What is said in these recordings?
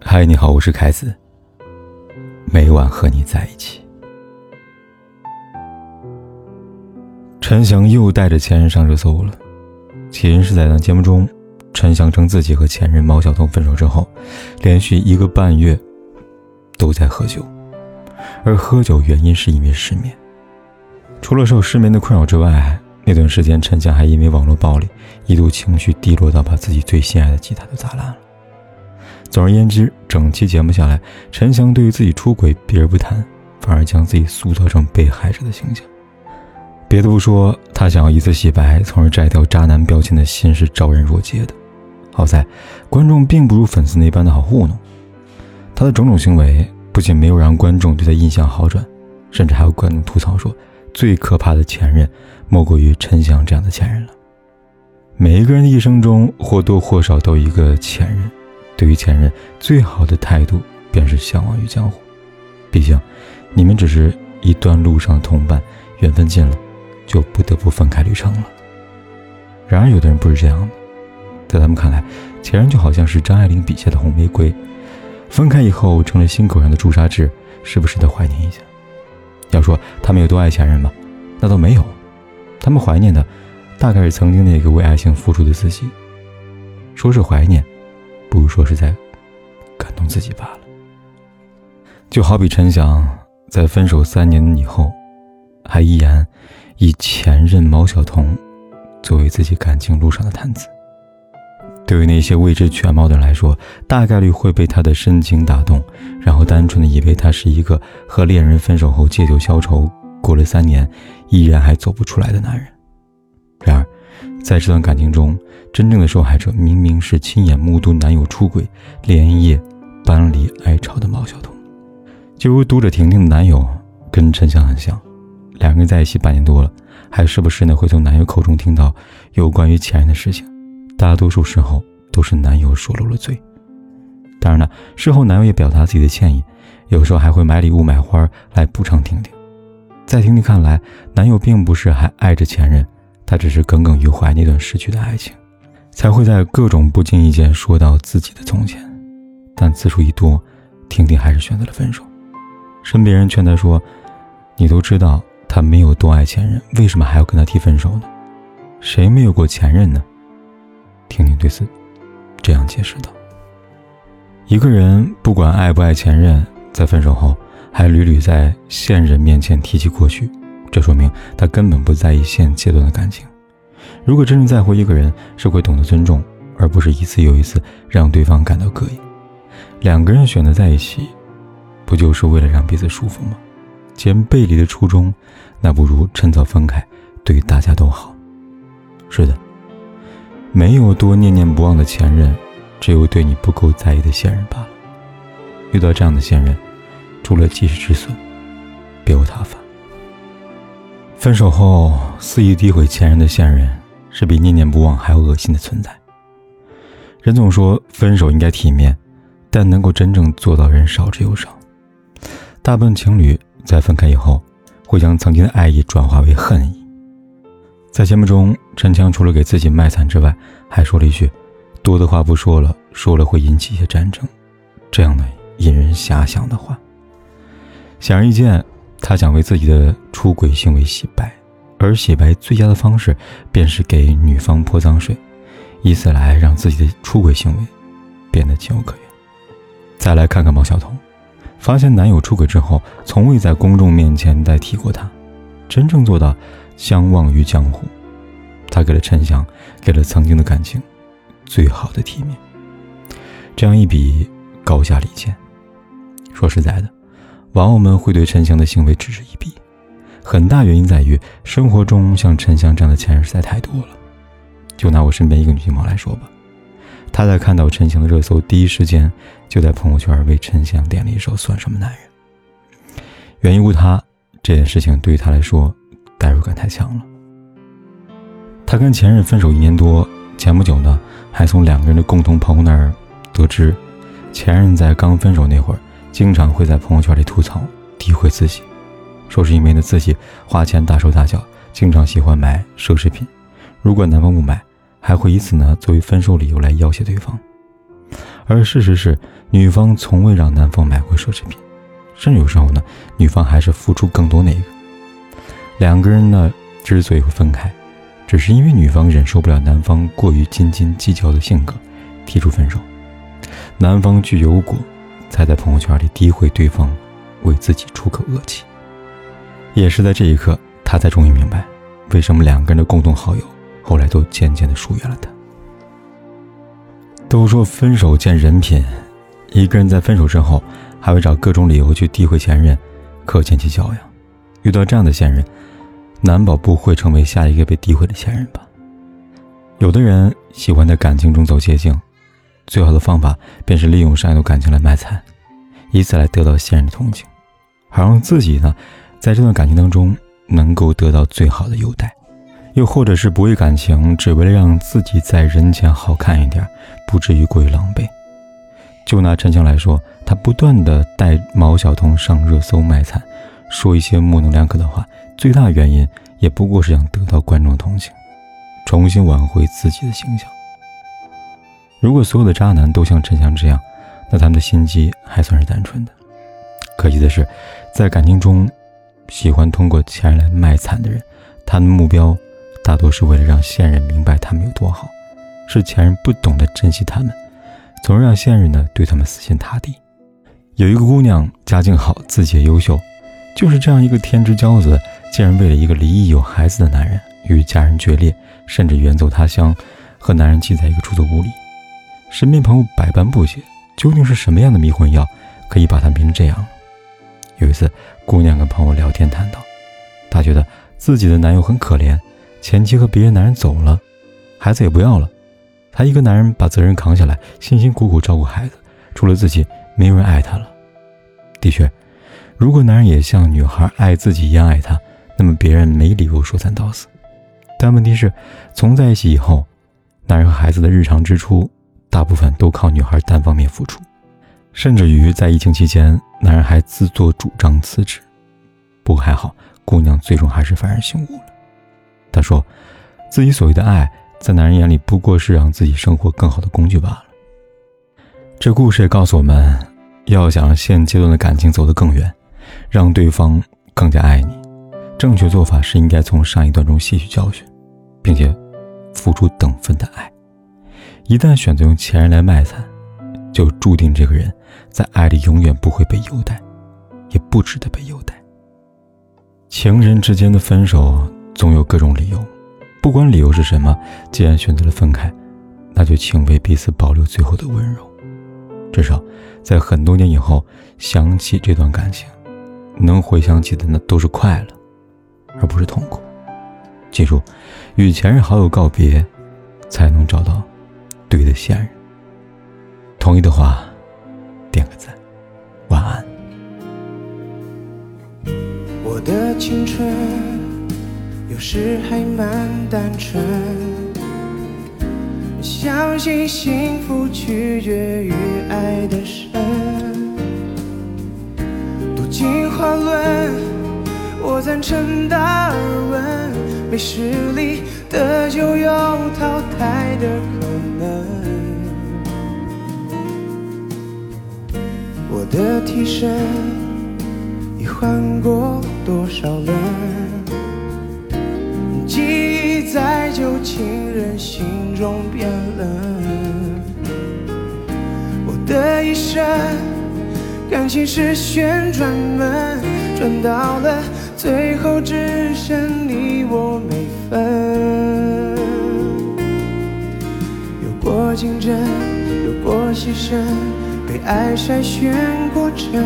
嗨，你好，我是凯子。每晚和你在一起。陈翔又带着前任上热搜了。起因是在档节目中，陈翔称自己和前任毛晓彤分手之后，连续一个半月都在喝酒，而喝酒原因是因为失眠。除了受失眠的困扰之外，那段时间陈翔还因为网络暴力，一度情绪低落到把自己最心爱的吉他都砸烂了。总而言之，整期节目下来，陈翔对于自己出轨避而不谈，反而将自己塑造成被害者的形象。别的不说，他想要一次洗白，从而摘掉渣男标签的心是昭然若揭的。好在，观众并不如粉丝那般的好糊弄。他的种种行为不仅没有让观众对他印象好转，甚至还有观众吐槽说，最可怕的前任莫过于陈翔这样的前任了。每一个人的一生中或多或少都有一个前任。对于前任，最好的态度便是相忘于江湖。毕竟，你们只是一段路上的同伴，缘分尽了，就不得不分开旅程了。然而，有的人不是这样的，在他们看来，前任就好像是张爱玲笔下的红玫瑰，分开以后成了心口上的朱砂痣，时不时的怀念一下。要说他们有多爱前任吗？那倒没有，他们怀念的，大概是曾经那个为爱情付出的自己。说是怀念。不如说是在感动自己罢了。就好比陈翔在分手三年以后，还依然以前任毛晓彤作为自己感情路上的谈资。对于那些未知全貌的人来说，大概率会被他的深情打动，然后单纯的以为他是一个和恋人分手后借酒消愁，过了三年依然还走不出来的男人。在这段感情中，真正的受害者明明是亲眼目睹男友出轨、连夜搬离哀巢的毛晓彤。就如读者婷婷的男友跟陈翔很像，两个人在一起半年多了，还时不时呢会从男友口中听到有关于前任的事情。大多数时候都是男友说漏了嘴。当然了，事后男友也表达自己的歉意，有时候还会买礼物、买花来补偿婷婷。在婷婷看来，男友并不是还爱着前任。他只是耿耿于怀那段失去的爱情，才会在各种不经意间说到自己的从前。但次数一多，婷婷还是选择了分手。身边人劝他说：“你都知道他没有多爱前任，为什么还要跟他提分手呢？谁没有过前任呢？”婷婷对此这样解释道：“一个人不管爱不爱前任，在分手后还屡屡在现任面前提起过去。”这说明他根本不在意现阶段的感情。如果真正在乎一个人，是会懂得尊重，而不是一次又一次让对方感到膈应。两个人选择在一起，不就是为了让彼此舒服吗？既然背离的初衷，那不如趁早分开，对大家都好。是的，没有多念念不忘的前任，只有对你不够在意的现任罢了。遇到这样的现任，除了及时止损，别无他法。分手后肆意诋毁前任的现任，是比念念不忘还要恶心的存在。人总说分手应该体面，但能够真正做到人少之又少。大部分情侣在分开以后，会将曾经的爱意转化为恨意。在节目中，陈强除了给自己卖惨之外，还说了一句：“多的话不说了，说了会引起一些战争。”这样的引人遐想的话，显而易见。他想为自己的出轨行为洗白，而洗白最佳的方式便是给女方泼脏水，以此来让自己的出轨行为变得情有可原。再来看看毛晓彤，发现男友出轨之后，从未在公众面前再提过他，真正做到相忘于江湖。他给了陈翔，给了曾经的感情最好的体面。这样一比，高下立见。说实在的。网友们会对陈翔的行为嗤之以鼻，很大原因在于生活中像陈翔这样的前任实在太多了。就拿我身边一个女性朋友来说吧，她在看到陈翔的热搜，第一时间就在朋友圈为陈翔点了一首《算什么男人》。原因无他，这件事情对于她来说代入感太强了。她跟前任分手一年多，前不久呢，还从两个人的共同朋友那儿得知，前任在刚分手那会儿。经常会在朋友圈里吐槽、诋毁自己，说是因为呢自己花钱大手大脚，经常喜欢买奢侈品，如果男方不买，还会以此呢作为分手理由来要挟对方。而事实是，女方从未让男方买过奢侈品，甚至有时候呢，女方还是付出更多那个。两个人呢，之所以会分开，只是因为女方忍受不了男方过于斤斤计较的性格，提出分手。男方具有果，才在朋友圈里诋毁对方，为自己出口恶气。也是在这一刻，他才终于明白，为什么两个人的共同好友后来都渐渐的疏远了他。都说分手见人品，一个人在分手之后，还会找各种理由去诋毁前任，可见其教养。遇到这样的现任，难保不会成为下一个被诋毁的前任吧？有的人喜欢在感情中走捷径，最好的方法便是利用上一段感情来卖惨，以此来得到现任的同情，好让自己呢，在这段感情当中能够得到最好的优待。又或者是不为感情，只为了让自己在人前好看一点，不至于过于狼狈。就拿陈强来说，他不断的带毛晓彤上热搜卖惨，说一些模棱两可的话，最大原因也不过是想得到观众同情，重新挽回自己的形象。如果所有的渣男都像陈翔这样，那他们的心机还算是单纯的。可惜的是，在感情中，喜欢通过前任来卖惨的人，他的目标。大多是为了让现任明白他们有多好，是前任不懂得珍惜他们，从而让现任呢对他们死心塌地。有一个姑娘家境好，自己也优秀，就是这样一个天之骄子，竟然为了一个离异有孩子的男人与家人决裂，甚至远走他乡，和男人挤在一个出租屋里。身边朋友百般不解，究竟是什么样的迷魂药可以把她迷成这样？有一次，姑娘跟朋友聊天谈到，她觉得自己的男友很可怜。前妻和别的男人走了，孩子也不要了，她一个男人把责任扛下来，辛辛苦苦照顾孩子，除了自己，没有人爱她了。的确，如果男人也像女孩爱自己一样爱她，那么别人没理由说三道四。但问题是，从在一起以后，男人和孩子的日常支出大部分都靠女孩单方面付出，甚至于在疫情期间，男人还自作主张辞职。不过还好，姑娘最终还是幡然醒悟了。他说：“自己所谓的爱，在男人眼里不过是让自己生活更好的工具罢了。”这故事也告诉我们，要想让现阶段的感情走得更远，让对方更加爱你，正确做法是应该从上一段中吸取教训，并且付出等分的爱。一旦选择用前任来卖惨，就注定这个人在爱里永远不会被优待，也不值得被优待。情人之间的分手。总有各种理由，不管理由是什么，既然选择了分开，那就请为彼此保留最后的温柔。至少，在很多年以后想起这段感情，能回想起的那都是快乐，而不是痛苦。记住，与前任好友告别，才能找到对的现任。同意的话，点个赞。晚安。我的青春。有时还蛮单纯，相信幸福取决于爱的深。读进化论，我赞成达尔文，没实力的就有淘汰的可能。我的替身已换过多少人？记忆在旧情人心中变冷，我的一生感情是旋转门，转到了最后只剩你我没分。有过竞争，有过牺牲，被爱筛选过程，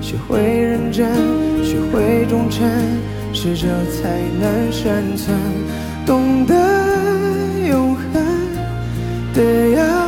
学会认真，学会忠诚。适者才能生存，懂得永恒的要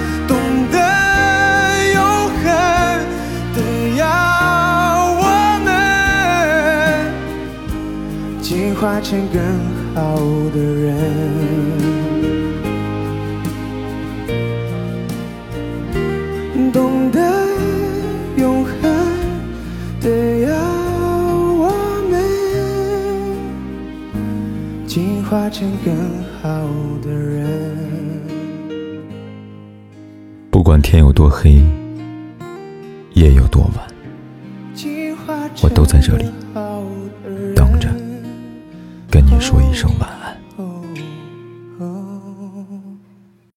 化成更好的人。懂得永恒的要我们进化成更好的人。不管天有多黑，夜有多晚，我都在这里，说一声晚安。